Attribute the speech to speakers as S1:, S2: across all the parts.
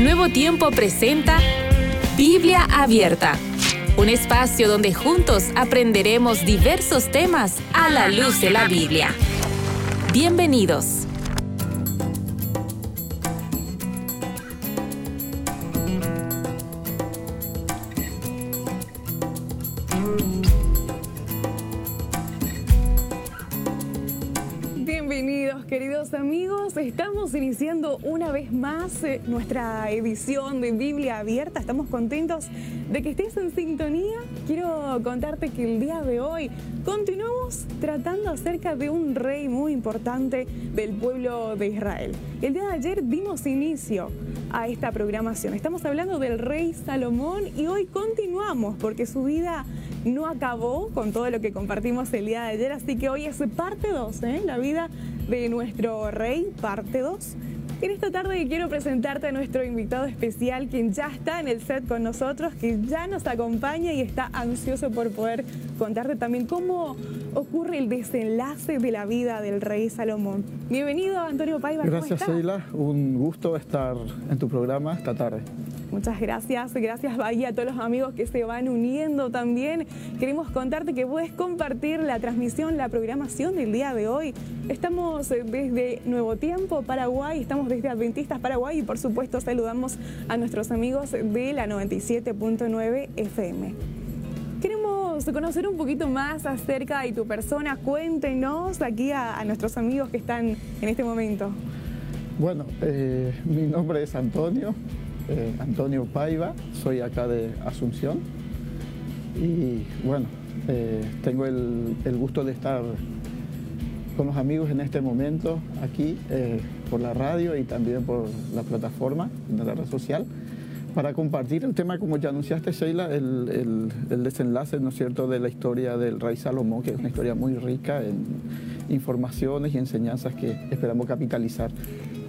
S1: Nuevo Tiempo presenta Biblia Abierta, un espacio donde juntos aprenderemos diversos temas a la luz de la Biblia. Bienvenidos.
S2: Estamos iniciando una vez más eh, nuestra edición de Biblia Abierta. Estamos contentos de que estés en sintonía. Quiero contarte que el día de hoy continuamos tratando acerca de un rey muy importante del pueblo de Israel. El día de ayer dimos inicio a esta programación. Estamos hablando del rey Salomón y hoy continuamos porque su vida no acabó con todo lo que compartimos el día de ayer, así que hoy es parte 2, ¿eh? la vida de nuestro rey, parte 2. En esta tarde quiero presentarte a nuestro invitado especial, quien ya está en el set con nosotros, que ya nos acompaña y está ansioso por poder contarte también cómo ocurre el desenlace de la vida del rey Salomón. Bienvenido, Antonio Paiva.
S3: Gracias, Sheila. Un gusto estar en tu programa esta tarde.
S2: Muchas gracias, gracias Bahía, a todos los amigos que se van uniendo también. Queremos contarte que puedes compartir la transmisión, la programación del día de hoy. Estamos desde Nuevo Tiempo, Paraguay, estamos desde Adventistas Paraguay y por supuesto saludamos a nuestros amigos de la 97.9 FM. Queremos conocer un poquito más acerca de tu persona. Cuéntenos aquí a, nuestros amigos que están en este momento.
S3: Bueno, eh, mi nombre es Antonio, eh, Antonio Paiva, soy acá de Asunción y bueno, eh, tengo el, gusto de estar con los amigos en este momento aquí eh, por la radio y también por la plataforma de la red social para compartir el tema, como ya anunciaste, Sheila, el, el, desenlace, ¿no es cierto?, de la historia del rey Salomón, que es una historia muy rica en informaciones y enseñanzas que esperamos capitalizar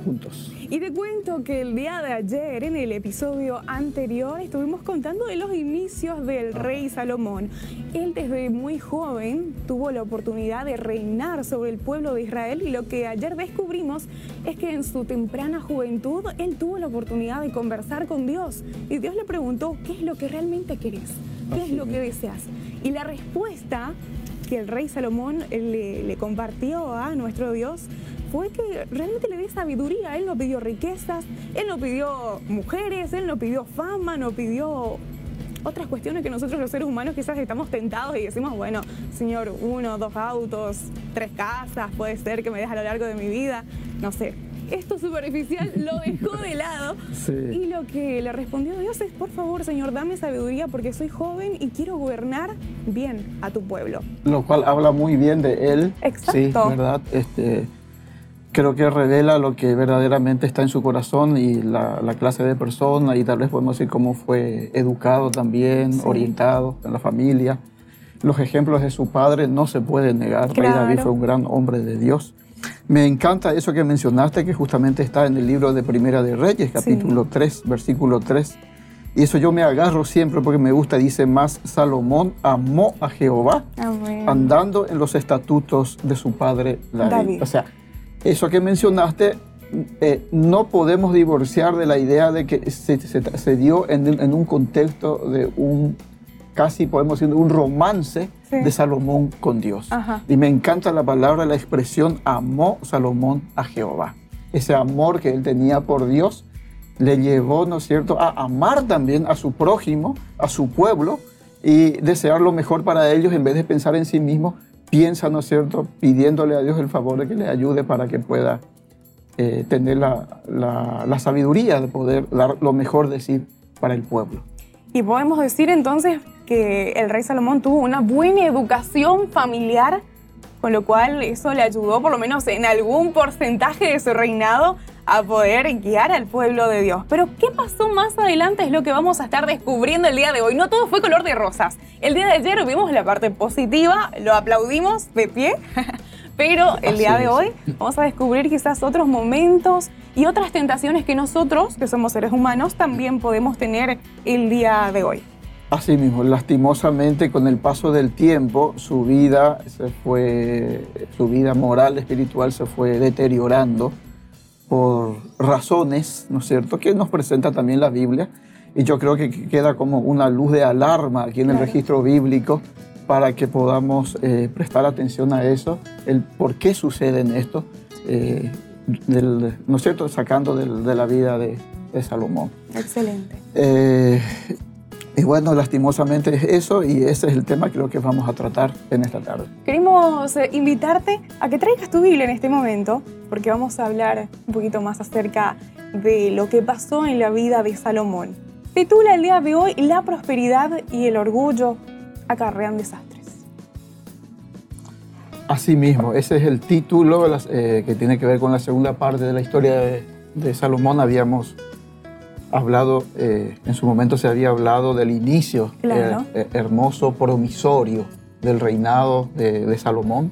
S3: juntos.
S2: Y te cuento que el día de ayer, en el episodio anterior, estuvimos contando de los inicios del rey Salomón. Él desde muy joven tuvo la oportunidad de reinar sobre el pueblo de Israel y lo que ayer descubrimos es que en su temprana juventud él tuvo la oportunidad de conversar con Dios y Dios le preguntó, ¿qué es lo que realmente querés? ¿Qué es lo que deseas? Y la respuesta que el rey Salomón le, le compartió a nuestro Dios fue que realmente le di sabiduría. Él no pidió riquezas, él no pidió mujeres, él no pidió fama, no pidió otras cuestiones que nosotros los seres humanos quizás estamos tentados y decimos, bueno, señor, uno, dos autos, tres casas, puede ser que me deje a lo largo de mi vida, no sé. Esto superficial lo dejó de lado y lo que le respondió Dios es, por favor, Señor, dame sabiduría porque soy joven y quiero gobernar bien a tu pueblo.
S3: Lo cual habla muy bien de él.
S2: Exacto.
S3: Sí, ¿verdad? Este, creo que revela lo que verdaderamente está en su corazón y la, clase de persona y tal vez podemos decir cómo fue educado también, orientado en la familia. Los ejemplos de su padre no se pueden negar. Rey David fue un gran hombre de Dios. Me encanta eso que mencionaste, que justamente está en el libro de Primera de Reyes, capítulo 3, versículo 3. Y eso yo me agarro siempre porque me gusta, dice más, Salomón amó a Jehová andando en los estatutos de su padre David. O sea, eso que mencionaste, eh, no podemos divorciar de la idea de que se, dio en, un contexto de un, casi podemos decir, un romance de Salomón con Dios. Y me encanta la palabra, la expresión, amó Salomón a Jehová. Ese amor que él tenía por Dios le llevó, ¿no es cierto?, a amar también a su prójimo, a su pueblo, y desear lo mejor para ellos en vez de pensar en sí mismo, piensa, ¿no es cierto?, pidiéndole a Dios el favor de que le ayude para que pueda eh, tener la, la, sabiduría de poder dar lo mejor de sí para el pueblo.
S2: Y podemos decir entonces que el rey Salomón tuvo una buena educación familiar, con lo cual eso le ayudó por lo menos en algún porcentaje de su reinado a poder guiar al pueblo de Dios. Pero ¿qué pasó más adelante? Es lo que vamos a estar descubriendo el día de hoy. No todo fue color de rosas. El día de ayer vimos la parte positiva, lo aplaudimos de pie, pero el día de hoy vamos a descubrir quizás otros momentos y otras tentaciones que nosotros, que somos seres humanos, también podemos tener el día de hoy.
S3: Así mismo, lastimosamente con el paso del tiempo su vida se fue, su vida moral, espiritual se fue deteriorando por razones, ¿no es cierto?, que nos presenta también la Biblia. Y yo creo que queda como una luz de alarma aquí en el registro bíblico para que podamos eh, prestar atención a eso, el por qué suceden esto, eh, ¿no es cierto?, sacando de la vida de, Salomón.
S2: Excelente.
S3: Eh, y bueno, lastimosamente es eso y ese es el tema que creo que vamos a tratar en esta tarde.
S2: Queremos invitarte a que traigas tu Biblia en este momento, porque vamos a hablar un poquito más acerca de lo que pasó en la vida de Salomón. Titula el día de hoy La prosperidad y el orgullo acarrean desastres.
S3: Así mismo, ese es el título eh, que tiene que ver con la segunda parte de la historia de, Salomón. Habíamos hablado, eh, en su momento se había hablado del inicio eh, hermoso, promisorio del reinado de Salomón.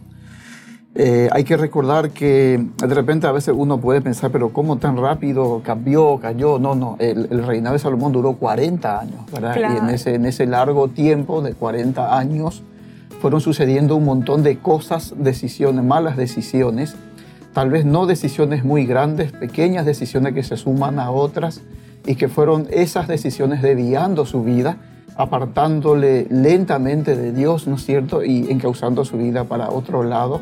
S3: Eh, hay que recordar que de repente a veces uno puede pensar, pero ¿cómo tan rápido cambió, cayó? No, no, el, reinado de Salomón duró 40 años, ¿verdad? Y en ese, en ese largo tiempo de 40 años fueron sucediendo un montón de cosas, decisiones, malas decisiones, tal vez no decisiones muy grandes, pequeñas decisiones que se suman a otras y que fueron esas decisiones desviando su vida, apartándole lentamente de Dios, ¿no es cierto? Y encauzando su vida para otro lado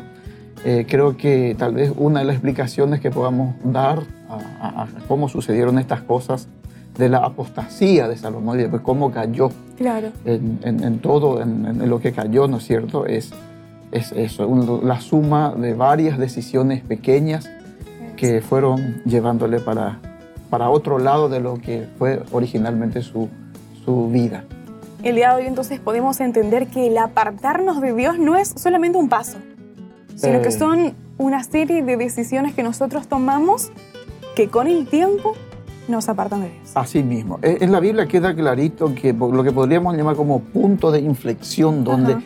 S3: eh, creo que tal vez una de las explicaciones que podamos dar a, cómo sucedieron estas cosas de la apostasía de Salomón y después cómo cayó
S2: claro.
S3: en, todo, en, lo que cayó, ¿no es cierto? Es, es eso, la suma de varias decisiones pequeñas que fueron llevándole para, para otro lado de lo que fue originalmente su, su vida.
S2: El día de hoy entonces podemos entender que el apartarnos de Dios no es solamente un paso, sino que eh. son una serie de decisiones que nosotros tomamos que con el tiempo nos apartan de Dios.
S3: Así mismo. Eh, en la Biblia queda clarito que lo que podríamos llamar como punto de inflexión donde,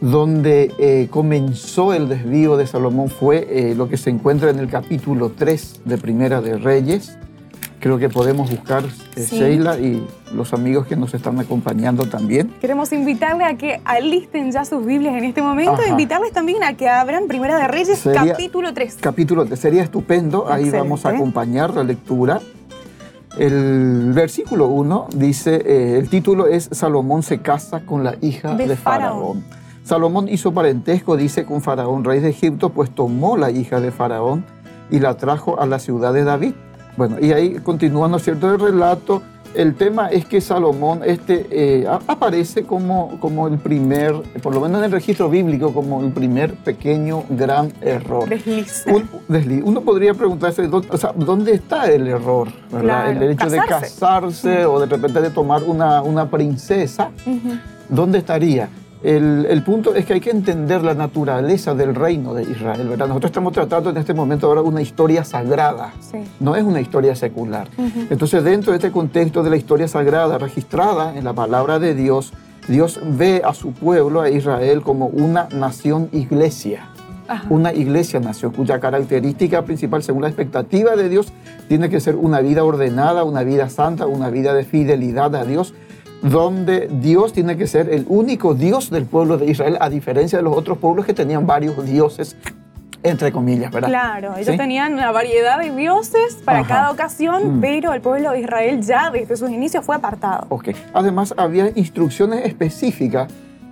S3: donde eh, comenzó el desvío de Salomón fue lo que se encuentra en el capítulo 3 de Primera de Reyes, creo que podemos buscar eh, Sheila y los amigos que nos están acompañando también.
S2: Queremos invitarle a que alisten ya sus Biblias en este momento e invitarles también a que abran Primera de Reyes, capítulo 3.
S3: Capítulo 3, sería estupendo, ahí vamos a acompañar la lectura. El versículo 1 dice, eh, el título es Salomón se casa con la hija de, Faraón. Salomón hizo parentesco, dice, con Faraón, rey de Egipto, pues tomó la hija de Faraón y la trajo a la ciudad de David bueno, y ahí continúa, ¿no es cierto?, el relato. El tema es que Salomón este, eh, aparece como, como el primer, por lo menos en el registro bíblico, como el primer pequeño gran error. Uno podría preguntarse, ¿dónde está el error? el hecho de casarse o de repente de tomar una, una princesa, ¿dónde estaría? El, punto es que hay que entender la naturaleza del reino de Israel, ¿verdad? Nosotros estamos tratando en este momento ahora una historia sagrada, no es una historia secular. Entonces, dentro de este contexto de la historia sagrada registrada en la palabra de Dios, Dios ve a su pueblo, a Israel, como una nación iglesia. Una iglesia nación cuya característica principal, según la expectativa de Dios, tiene que ser una vida ordenada, una vida santa, una vida de fidelidad a Dios, donde Dios tiene que ser el único Dios del pueblo de Israel, a diferencia de los otros pueblos que tenían varios dioses entre comillas, ¿verdad?
S2: Claro, ellos tenían una variedad de dioses para cada ocasión, mm. pero el pueblo de Israel ya desde sus inicios fue apartado.
S3: Ok, además había instrucciones específicas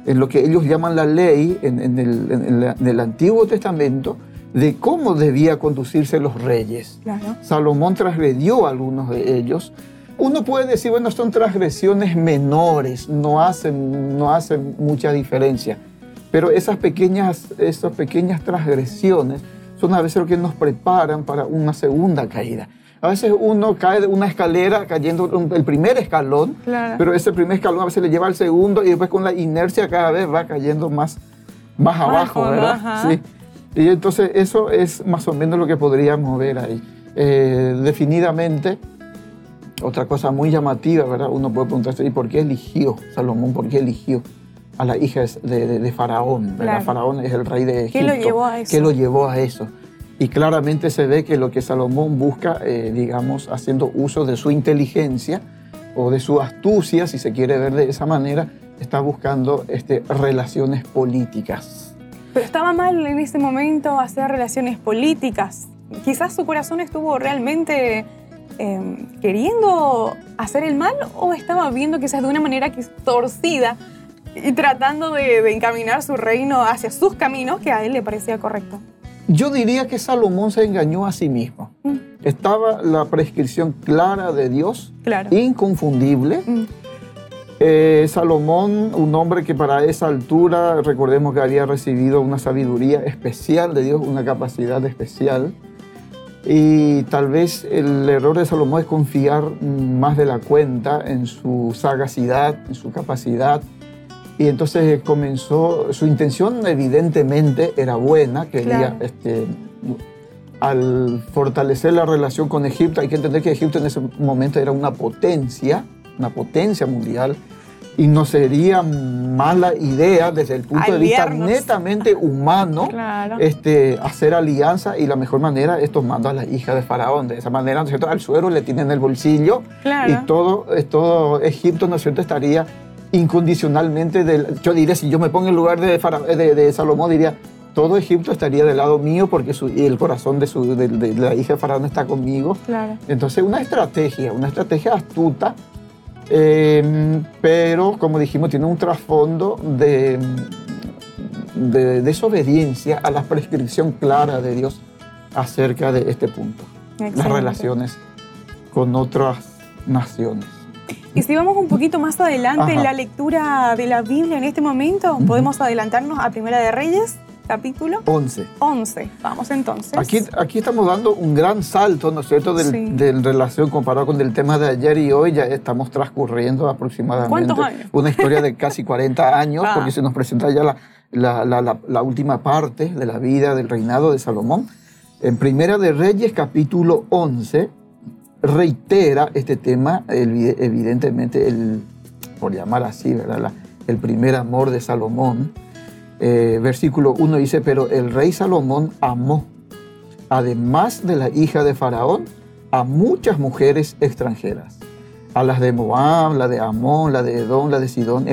S3: en lo que ellos llaman la ley en, el, Antiguo Testamento de cómo debía conducirse los reyes. Claro. Salomón transgredió algunos de ellos uno puede decir, bueno, son transgresiones menores, no hacen, no hacen mucha diferencia. Pero esas pequeñas, esas pequeñas transgresiones son a veces lo que nos preparan para una segunda caída. A veces uno cae de una escalera cayendo el primer escalón, pero ese primer escalón a veces le lleva al segundo y después con la inercia cada vez va cayendo más, más abajo, ¿verdad? Sí. Y entonces eso es más o menos lo que podríamos ver ahí. Eh, definidamente, otra cosa muy llamativa, ¿verdad? Uno puede preguntarse, ¿y por qué eligió Salomón? ¿Por qué eligió a la hija de, Faraón? ¿verdad? Faraón es el rey de Egipto.
S2: ¿Qué lo llevó a eso?
S3: ¿Qué lo llevó a eso? Y claramente se ve que lo que Salomón busca, eh, digamos, haciendo uso de su inteligencia o de su astucia, si se quiere ver de esa manera, está buscando este, relaciones políticas.
S2: Pero estaba mal en ese momento hacer relaciones políticas quizás su corazón estuvo realmente em, queriendo hacer el mal o estaba viendo quizás de una manera torcida y tratando de, encaminar su reino hacia sus caminos que a él le parecía correcto.
S3: Yo diría que Salomón se engañó a sí mismo. Mm. Estaba la prescripción clara de Dios, inconfundible. Mm. Eh, Salomón, un hombre que para esa altura, recordemos que había recibido una sabiduría especial de Dios, una capacidad especial. Y tal vez el error de Salomón es confiar más de la cuenta en su sagacidad, en su capacidad, y entonces comenzó, su intención evidentemente era buena, quería, este, al fortalecer la relación con Egipto, hay que entender que Egipto en ese momento era una potencia, una potencia mundial, y no sería mala idea desde el punto de vista netamente humano este, hacer alianza y la mejor manera es tomando a la hija de Faraón. De esa manera, ¿no es cierto? Al suero le tienen el bolsillo y todo, todo Egipto, ¿no es cierto?, estaría incondicionalmente, del, yo diría, si yo me pongo en lugar de, de, Salomón, diría, todo Egipto estaría del lado mío porque el corazón de, su, de, la hija de Faraón está conmigo. Entonces, una estrategia, una estrategia astuta, em, pero como dijimos, tiene un trasfondo de, de desobediencia a la prescripción clara de Dios acerca de este punto, las relaciones con otras naciones.
S2: Y si vamos un poquito más adelante en la lectura de la Biblia en este momento, podemos adelantarnos a Primera de Reyes, capítulo
S3: 11.
S2: 11. Vamos entonces.
S3: Aquí, aquí estamos dando un gran salto, ¿no es cierto?, del, de relación comparado con el tema de ayer y hoy. Ya estamos transcurriendo aproximadamente una historia de casi 40 años, porque se nos presenta ya la, la, la, la, última parte de la vida del reinado de Salomón. En Primera de Reyes, capítulo 11 reitera este tema, evidentemente, el, por llamar así, ¿verdad? el primer amor de Salomón. Eh, versículo 1 dice, pero el rey Salomón amó, además de la hija de Faraón, a muchas mujeres extranjeras. A las de Moab, la de Amón, la de Edom, la de Sidón.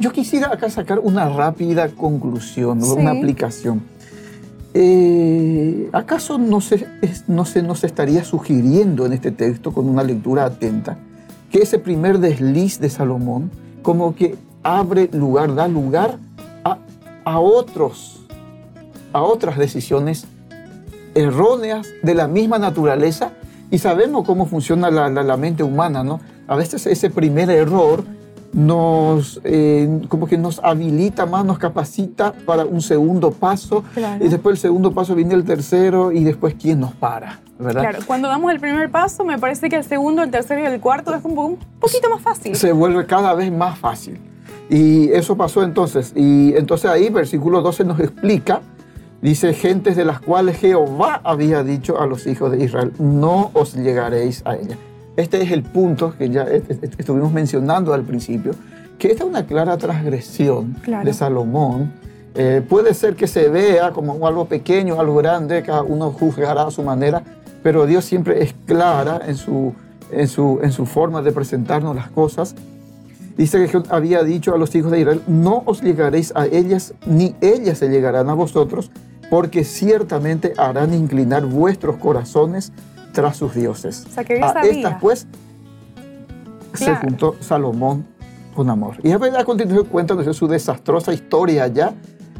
S3: Yo quisiera acá sacar una rápida conclusión, una aplicación. Eh, ¿Acaso no se, no se nos estaría sugiriendo en este texto, con una lectura atenta, que ese primer desliz de Salomón como que abre lugar, da lugar a, otros, a otras decisiones erróneas de la misma naturaleza? Y sabemos cómo funciona la, la, la mente humana, ¿no? A veces ese primer error nos, eh, como que nos habilita más, nos capacita para un segundo paso. Y después el segundo paso viene el tercero y después quién nos para, ¿verdad?
S2: Claro, cuando damos el primer paso me parece que el segundo, el tercero y el cuarto es un, un poquito más fácil.
S3: Se vuelve cada vez más fácil. Y eso pasó entonces. Y entonces ahí versículo 12 nos explica, dice, gentes de las cuales Jehová había dicho a los hijos de Israel, no os llegaréis a ella. Este es el punto que ya estuvimos mencionando al principio, que esta es una clara transgresión de Salomón. Eh, puede ser que se vea como algo pequeño, algo grande, cada uno juzgará a su manera, pero Dios siempre es clara en su, en su, en su forma de presentarnos las cosas. Dice que había dicho a los hijos de Israel, no os llegaréis a ellas, ni ellas se llegarán a vosotros, porque ciertamente harán inclinar vuestros corazones tras sus dioses.
S2: O sea, que a estas,
S3: pues, se juntó Salomón con amor. Y a continuación cuenta su desastrosa historia ya,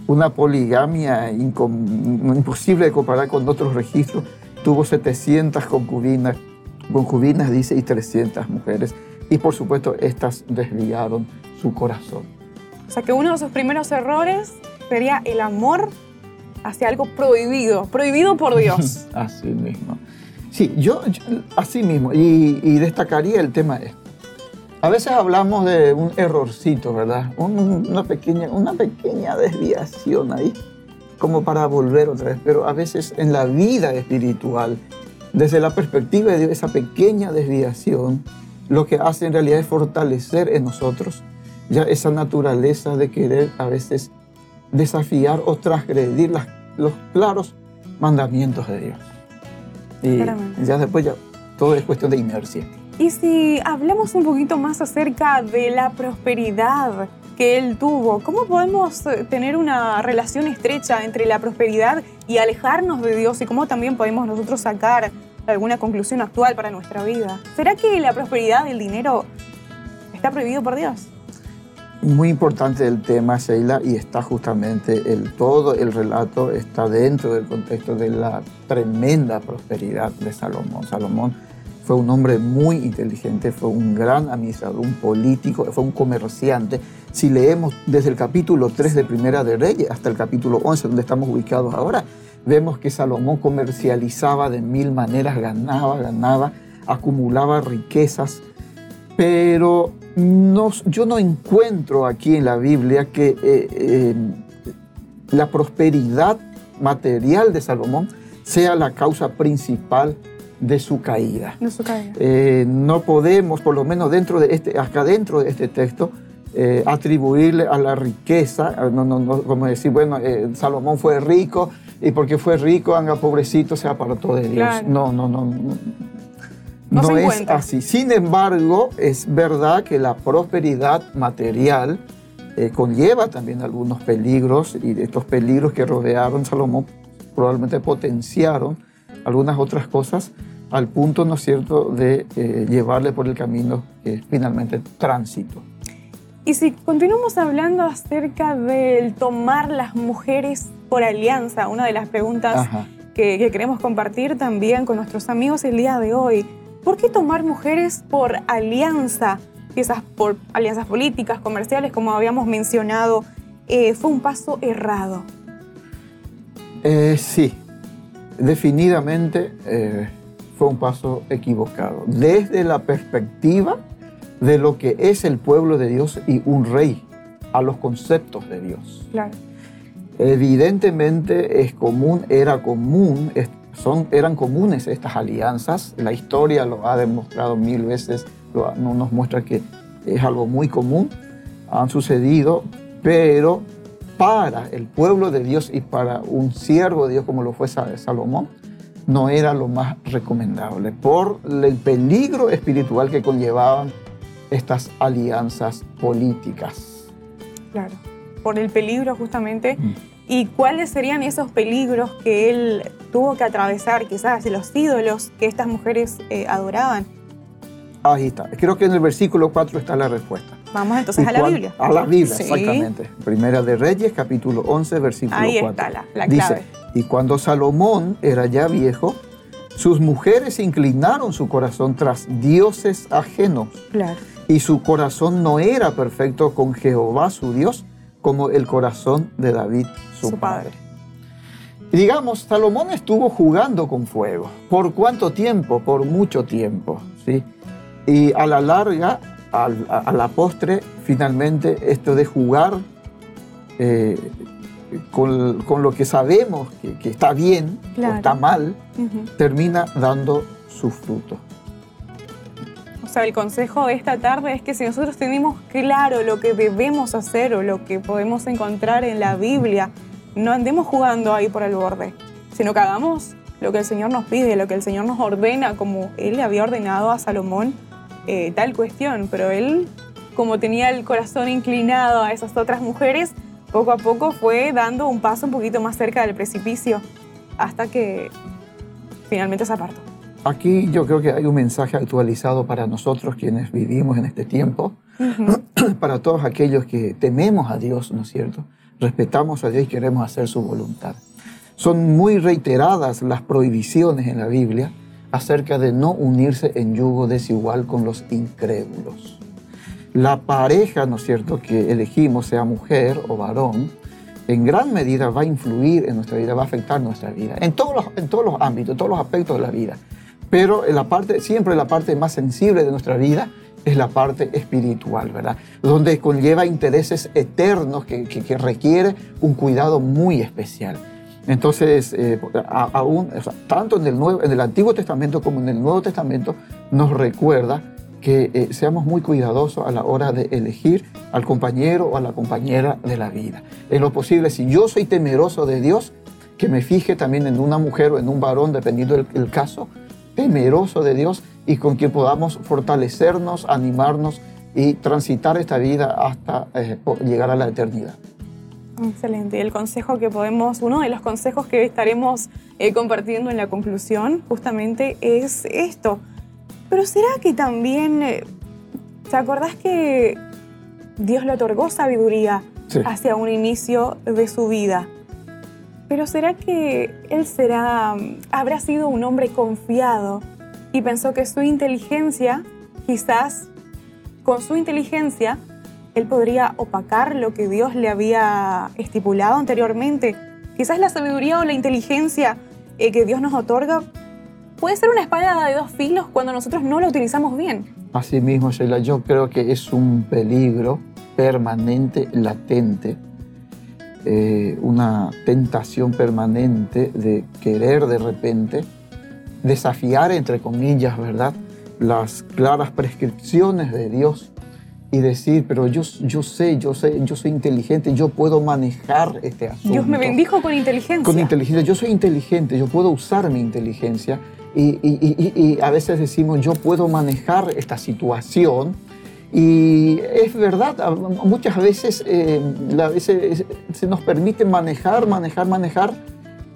S3: una poligamia imposible de comparar con otros registros. Tuvo 700 concubinas, concubinas, dice, y 300 mujeres. Y por supuesto, estas desviaron su corazón.
S2: O sea, que uno de sus primeros errores sería el amor hacia algo prohibido, prohibido por Dios.
S3: Así mismo. Sí, yo, así mismo, y, destacaría el tema esto. A veces hablamos de un errorcito, ¿verdad? una, pequeña, una pequeña desviación ahí, como para volver otra vez. Pero a veces en la vida espiritual, desde la perspectiva de esa pequeña desviación, lo que hace en realidad es fortalecer en nosotros ya esa naturaleza de querer a veces desafiar o transgredir los claros mandamientos de Dios. Y ya después ya todo es cuestión de inercia.
S2: Y si hablamos un poquito más acerca de la prosperidad que él tuvo, ¿cómo podemos eh, tener una relación estrecha entre la prosperidad y alejarnos de Dios y cómo también podemos nosotros sacar alguna conclusión actual para nuestra vida. ¿Será que la prosperidad del dinero está prohibido por Dios?
S3: Muy importante el tema, Sheila, y está justamente el todo el relato está dentro del contexto de la tremenda prosperidad de Salomón. Salomón fue un hombre muy inteligente, fue un gran administrador, un político, fue un comerciante. Si leemos desde el capítulo 3 de Primera de Reyes hasta el capítulo 11, donde estamos ubicados ahora, vemos que Salomón comercializaba de mil maneras, ganaba, ganaba, acumulaba riquezas, pero yo no encuentro aquí en la Biblia que eh, eh, la prosperidad material de Salomón sea la causa principal de su caída. Eh, no podemos, por lo menos dentro de este, acá dentro de este texto, atribuirle a la riqueza, no, no, como decir, bueno, Salomón fue rico y porque fue rico, anga pobrecito, se apartó de Dios. No, no, no. No, es así. Sin embargo, es verdad que la prosperidad material eh, conlleva también algunos peligros y estos peligros que rodearon Salomón probablemente potenciaron algunas otras cosas al punto, ¿no es cierto?, de eh, llevarle por el camino que es finalmente tránsito.
S2: Y si continuamos hablando acerca del tomar las mujeres por alianza, una de las preguntas que, que, queremos compartir también con nuestros amigos el día de hoy. ¿Por qué tomar mujeres por alianza? Quizás por alianzas políticas, comerciales, como habíamos mencionado, eh, fue un paso errado.
S3: Eh, sí, definitivamente eh, fue un paso equivocado. Desde la perspectiva de lo que es el pueblo de Dios y un rey, a los conceptos de Dios.
S2: Claro.
S3: Evidentemente es común, era común son, eran comunes estas alianzas. La historia lo ha demostrado mil veces, no nos muestra que es algo muy común. Han sucedido, pero para el pueblo de Dios y para un siervo de Dios como lo fue Salomón, no era lo más recomendable por el peligro espiritual que conllevaban estas alianzas políticas.
S2: Claro, por el peligro justamente mm. ¿Y cuáles serían esos peligros que él tuvo que atravesar, quizás los ídolos que estas mujeres eh, adoraban?
S3: Ahí está. Creo que en el versículo 4 está la respuesta.
S2: Vamos entonces a la Biblia.
S3: A la Biblia, exactamente. Primera de Reyes, capítulo 11, versículo 4.
S2: Ahí está la, la clave.
S3: Dice, y cuando Salomón era ya viejo, sus mujeres inclinaron su corazón tras dioses ajenos.
S2: Claro.
S3: Y su corazón no era perfecto con Jehová su Dios, como el corazón de David, su, padre. digamos, Salomón estuvo jugando con fuego. ¿Por cuánto tiempo? Por mucho tiempo. ¿sí? Y a la larga, a, la postre, finalmente, esto de jugar eh, con, lo que sabemos que, está bien o está mal, termina dando su fruto.
S2: O sea, el consejo de esta tarde es que si nosotros tenemos claro lo que debemos hacer o lo que podemos encontrar en la Biblia, no andemos jugando ahí por el borde, sino que hagamos lo que el Señor nos pide, lo que el Señor nos ordena, como Él le había ordenado a Salomón eh, tal cuestión. Pero Él, como tenía el corazón inclinado a esas otras mujeres, poco a poco fue dando un paso un poquito más cerca del precipicio hasta que finalmente se apartó.
S3: Aquí yo creo que hay un mensaje actualizado para nosotros quienes vivimos en este tiempo, para todos aquellos que tememos a Dios, ¿no es cierto? Respetamos a Dios y queremos hacer su voluntad. Son muy reiteradas las prohibiciones en la Biblia acerca de no unirse en yugo desigual con los incrédulos. La pareja, ¿no es cierto?, que elegimos, sea mujer o varón, en gran medida va a influir en nuestra vida, va a afectar nuestra vida, en todos los, en todos los ámbitos, en todos los aspectos de la vida. Pero la parte, siempre la parte más sensible de nuestra vida es la parte espiritual, ¿verdad? Donde conlleva intereses eternos que, que, requiere un cuidado muy especial. Entonces, eh, aún, tanto en el, Nuevo, en el Antiguo Testamento como en el Nuevo Testamento, nos recuerda que eh, seamos muy cuidadosos a la hora de elegir al compañero o a la compañera de la vida. En lo posible, si yo soy temeroso de Dios, que me fije también en una mujer o en un varón, dependiendo del caso, temeroso de Dios y con quien podamos fortalecernos, animarnos y transitar esta vida hasta eh, llegar a la eternidad.
S2: Excelente. El consejo que podemos, uno de los consejos que estaremos eh, compartiendo en la conclusión justamente es esto. Pero ¿será que también, eh, ¿te acordás que Dios le otorgó sabiduría hacia un inicio de su vida? Pero ¿será que él será, habrá sido un hombre confiado y pensó que su inteligencia, quizás con su inteligencia, él podría opacar lo que Dios le había estipulado anteriormente? Quizás la sabiduría o la inteligencia eh, que Dios nos otorga puede ser una espada de dos filos cuando nosotros no la utilizamos bien.
S3: Así mismo, Sheila, yo creo que es un peligro permanente, latente, eh, una tentación permanente de querer de repente desafiar, entre comillas, ¿verdad? Las claras prescripciones de Dios y decir, pero yo, yo sé, yo sé, yo soy inteligente, yo puedo manejar este asunto.
S2: Dios me bendijo con inteligencia.
S3: Con inteligencia, yo soy inteligente, yo puedo usar mi inteligencia y, y, y, a veces decimos, yo puedo manejar esta situación. Y es verdad, muchas veces, eh, a veces se nos permite manejar, manejar, manejar.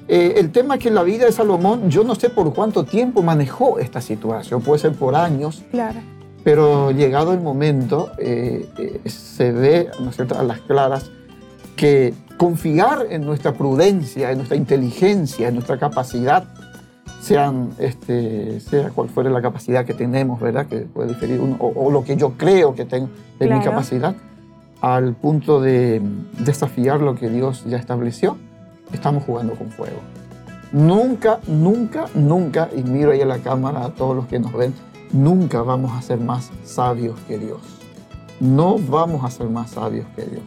S3: Eh, el tema es que en la vida de Salomón, yo no sé por cuánto tiempo manejó esta situación, puede ser por años.
S2: Claro.
S3: Pero llegado el momento, eh, eh, se ve ¿no es cierto? a las claras que confiar en nuestra prudencia, en nuestra inteligencia, en nuestra capacidad, sean, este, sea cual fuera la capacidad que tenemos, ¿verdad? Que puede diferir uno, o, lo que yo creo que tengo de mi capacidad, al punto de desafiar lo que Dios ya estableció, estamos jugando con fuego. Nunca, nunca, nunca, y miro ahí a la cámara a todos los que nos ven, nunca vamos a ser más sabios que Dios. No vamos a ser más sabios que Dios.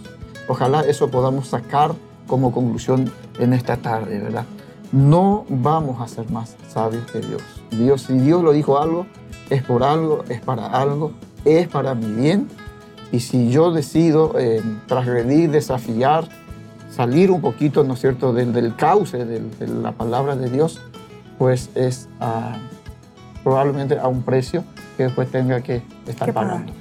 S3: Ojalá eso podamos sacar como conclusión en esta tarde, ¿verdad? No vamos a ser más sabios que Dios. Dios, si Dios lo dijo algo, es por algo, es para algo, es para mi bien. Y si yo decido eh, transgredir, desafiar, salir un poquito, ¿no es cierto?, del, cauce de, la palabra de Dios, pues es... a probablemente a un precio que después tenga que estar pagando.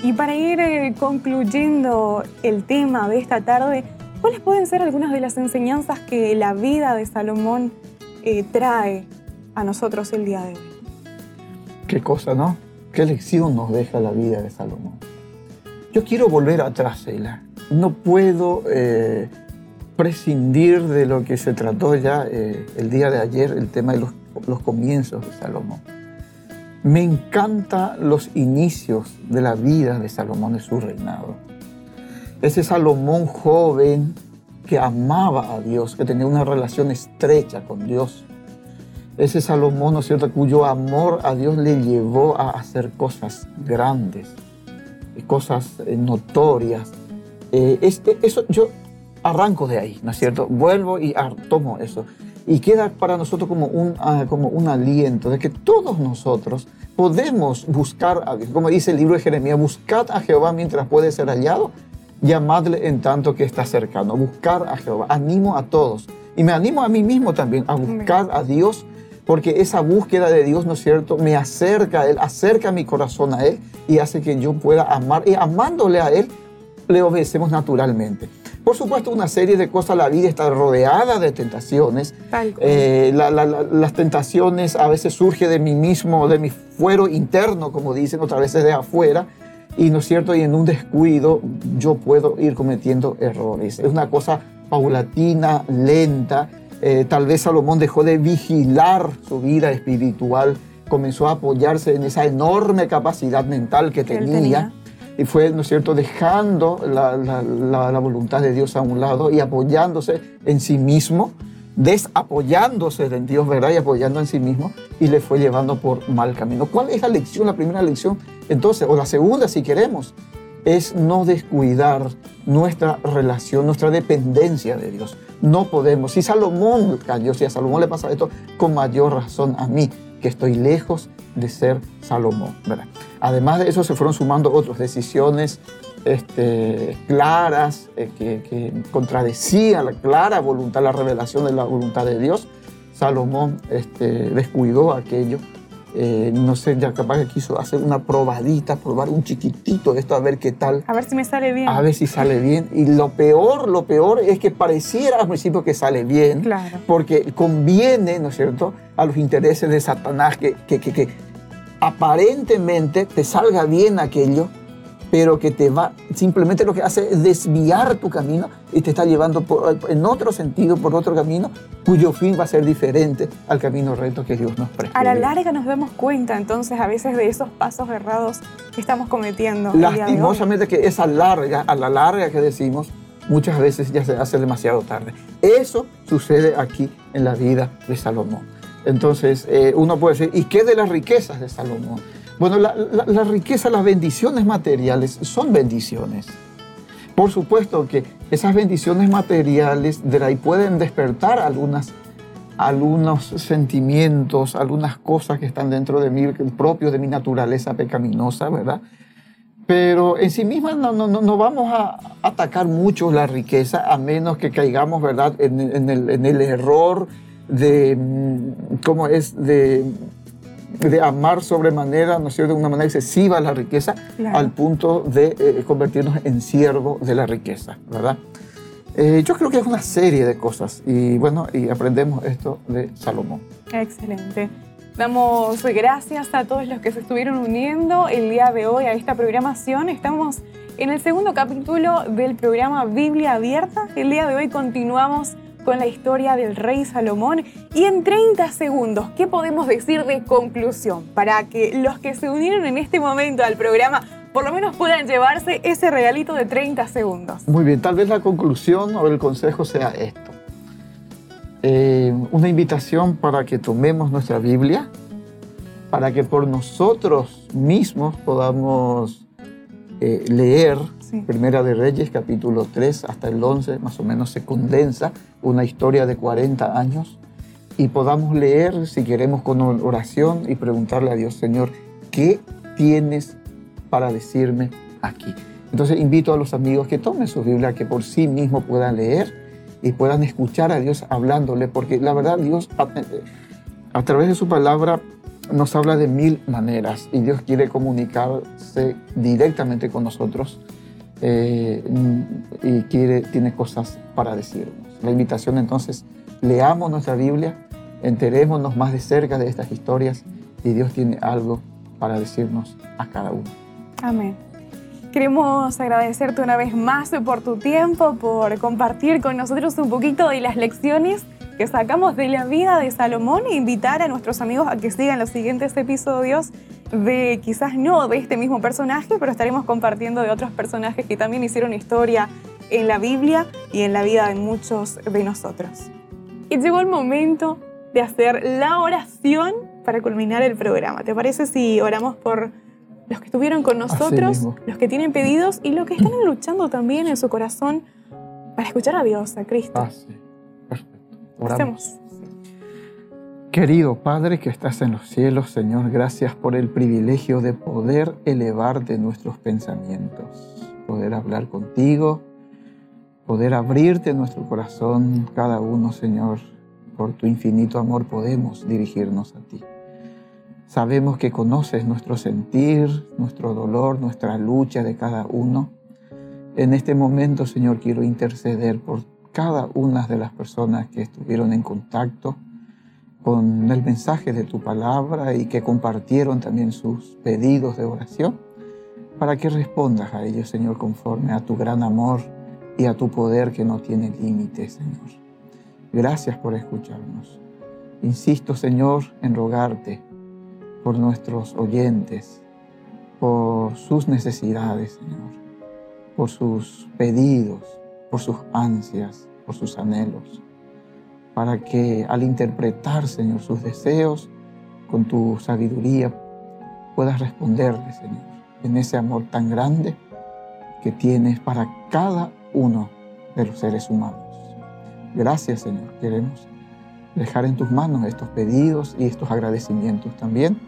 S2: Y para ir eh, concluyendo el tema de esta tarde, ¿cuáles pueden ser algunas de las enseñanzas que la vida de Salomón eh, trae a nosotros el día de hoy?
S3: Qué cosa, ¿no? ¿Qué lección nos deja la vida de Salomón? Yo quiero volver atrás, Ela. No puedo eh, prescindir de lo que se trató ya el día de ayer, el tema de los los comienzos de Salomón. Me encantan los inicios de la vida de Salomón, de su reinado. Ese Salomón joven que amaba a Dios, que tenía una relación estrecha con Dios. Ese Salomón, ¿no es cierto?, cuyo amor a Dios le llevó a hacer cosas grandes, cosas eh, notorias. Eh, este, eso yo arranco de ahí, ¿no es cierto? Vuelvo y tomo eso y queda para nosotros como un, ah, como un aliento de que todos nosotros podemos buscar a Dios. Como dice el libro de Jeremías, buscad a Jehová mientras puede ser hallado, llamadle en tanto que está cercano. Buscar a Jehová. Animo a todos. Y me animo a mí mismo también a buscar a Dios, porque esa búsqueda de Dios, ¿no es cierto?, me acerca a Él, acerca mi corazón a Él y hace que yo pueda amar. Y amándole a Él, le obedecemos naturalmente. Por supuesto, una serie de cosas, la vida está rodeada de tentaciones. Eh, las tentaciones a veces surgen de mí mismo, de mi fuero interno, como dicen, otras veces de afuera. Y no es cierto, y en un descuido yo puedo ir cometiendo errores. Es una cosa paulatina, lenta. Eh, tal vez Salomón dejó de vigilar su vida espiritual, comenzó a apoyarse en esa enorme capacidad mental que, tenía y fue, ¿no es cierto?, dejando la, la, voluntad de Dios a un lado y apoyándose en sí mismo, desapoyándose en Dios, ¿verdad? Y apoyando en sí mismo y le fue llevando por mal camino. ¿Cuál es la lección, la primera lección? Entonces, o la segunda, si queremos, es no descuidar nuestra relación, nuestra dependencia de Dios. No podemos. Si Salomón cayó, si a Salomón le pasa esto, con mayor razón a mí, que estoy lejos de ser Salomón, ¿verdad? Además de eso se fueron sumando otras decisiones este, claras eh, que, contradecían la clara voluntad, la revelación de la voluntad de Dios. Salomón este, descuidó aquello eh, no sé, ya capaz que quiso hacer una probadita, probar un chiquitito de esto, a ver qué tal.
S2: A ver si me sale bien.
S3: A ver si sale bien. Y lo peor, lo peor es que pareciera al principio que sale bien,
S2: Claro.
S3: porque conviene, ¿no es cierto?, a los intereses de Satanás que, que, que- que aparentemente te salga bien aquello, pero que te va, simplemente lo que hace es desviar tu camino y te está llevando por- en otro sentido, por otro camino, cuyo fin va a ser diferente al camino recto que Dios nos prescribe.
S2: A la larga nos damos cuenta entonces a veces de esos pasos errados que estamos cometiendo.
S3: Lastimosamente que esa larga, a la larga que decimos, muchas veces ya se hace demasiado tarde. Eso sucede aquí en la vida de Salomón. Entonces, eh, uno puede decir, ¿y qué de las riquezas de Salomón? Bueno, la, la- riqueza, las bendiciones materiales son bendiciones. Por supuesto que esas bendiciones materiales de ahí pueden despertar algunas, algunos sentimientos, algunas cosas que están dentro de mí, propios de mi naturaleza pecaminosa, ¿verdad? Pero en sí misma no, no, no, vamos a atacar mucho la riqueza a menos que caigamos, ¿verdad?, en, en el, en el error de, mm, ¿cómo es?, de, de amar sobremanera, ¿no es cierto?, de una manera excesiva la riqueza
S2: Claro.
S3: al punto de eh, convertirnos en siervo de la riqueza, ¿verdad? Eh, yo creo que es una serie de cosas y bueno, y aprendemos esto de Salomón.
S2: Excelente. Damos gracias a todos los que se estuvieron uniendo el día de hoy a esta programación. Estamos en el segundo capítulo del programa Biblia Abierta. El día de hoy continuamos con la historia del rey Salomón y en 30 segundos, ¿qué podemos decir de conclusión para que los que se unieron en este momento al programa por lo menos puedan llevarse ese regalito de 30 segundos?
S3: Muy bien, tal vez la conclusión o el consejo sea esto. Eh, una invitación para que tomemos nuestra Biblia, para que por nosotros mismos podamos eh, leer
S2: Sí.
S3: Primera de Reyes, capítulo 3 hasta el 11, más o menos se condensa una historia de 40 años, y podamos leer, si queremos, con oración y preguntarle a Dios, Señor, ¿qué tienes para decirme aquí? Entonces invito a los amigos que tomen su Biblia, que por sí mismos puedan leer y puedan escuchar a Dios hablándole, porque la verdad Dios a, a través de su palabra nos habla de mil maneras y Dios quiere comunicarse directamente con nosotros eh, y quiere, tiene cosas para decirnos. La invitación entonces, leamos nuestra Biblia, enterémonos más de cerca de estas historias y Dios tiene algo para decirnos a cada uno.
S2: Amén. Queremos agradecerte una vez más por tu tiempo, por compartir con nosotros un poquito de las lecciones que sacamos de la vida de Salomón e invitar a nuestros amigos a que sigan los siguientes episodios de quizás no de este mismo personaje, pero estaremos compartiendo de otros personajes que también hicieron historia en la Biblia y en la vida de muchos de nosotros. Y llegó el momento de hacer la oración para culminar el programa. ¿Te parece si oramos por los que estuvieron con nosotros, los que tienen pedidos y los que están luchando también en su corazón para escuchar a Dios, a Cristo?
S3: Ah. Oramos. Querido Padre que estás en los cielos, Señor, gracias por el privilegio de poder elevarte nuestros pensamientos, poder hablar contigo, poder abrirte nuestro corazón, cada uno, Señor, por tu infinito amor podemos dirigirnos a ti. Sabemos que conoces nuestro sentir, nuestro dolor, nuestra lucha de cada uno. En este momento, Señor, quiero interceder por cada una de las personas que estuvieron en contacto con el mensaje de tu palabra y que compartieron también sus pedidos de oración, para que respondas a ellos, Señor, conforme a tu gran amor y a tu poder que no tiene límites, Señor. Gracias por escucharnos. Insisto, Señor, en rogarte por nuestros oyentes, por sus necesidades, Señor, por sus pedidos, por sus ansias, por sus anhelos para que al interpretar, Señor, sus deseos con tu sabiduría, puedas responderle, Señor, en ese amor tan grande que tienes para cada uno de los seres humanos. Gracias, Señor. Queremos dejar en tus manos estos pedidos y estos agradecimientos también.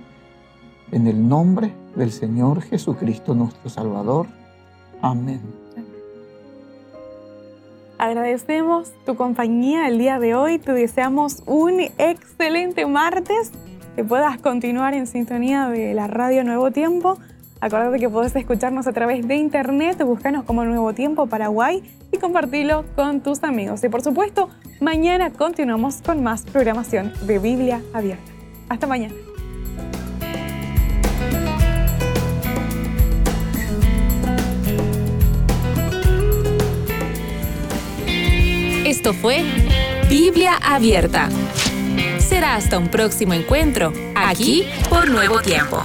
S3: En el nombre del Señor Jesucristo, nuestro Salvador. Amén.
S2: Agradecemos tu compañía el día de hoy, te deseamos un excelente martes que puedas continuar en sintonía de la radio Nuevo Tiempo. Acuérdate que podés escucharnos a través de internet, búscanos como Nuevo Tiempo Paraguay y compartirlo con tus amigos. Y por supuesto, mañana continuamos con más programación de Biblia Abierta. Hasta mañana.
S1: Esto fue Biblia Abierta. Será hasta un próximo encuentro, aquí por Nuevo Tiempo.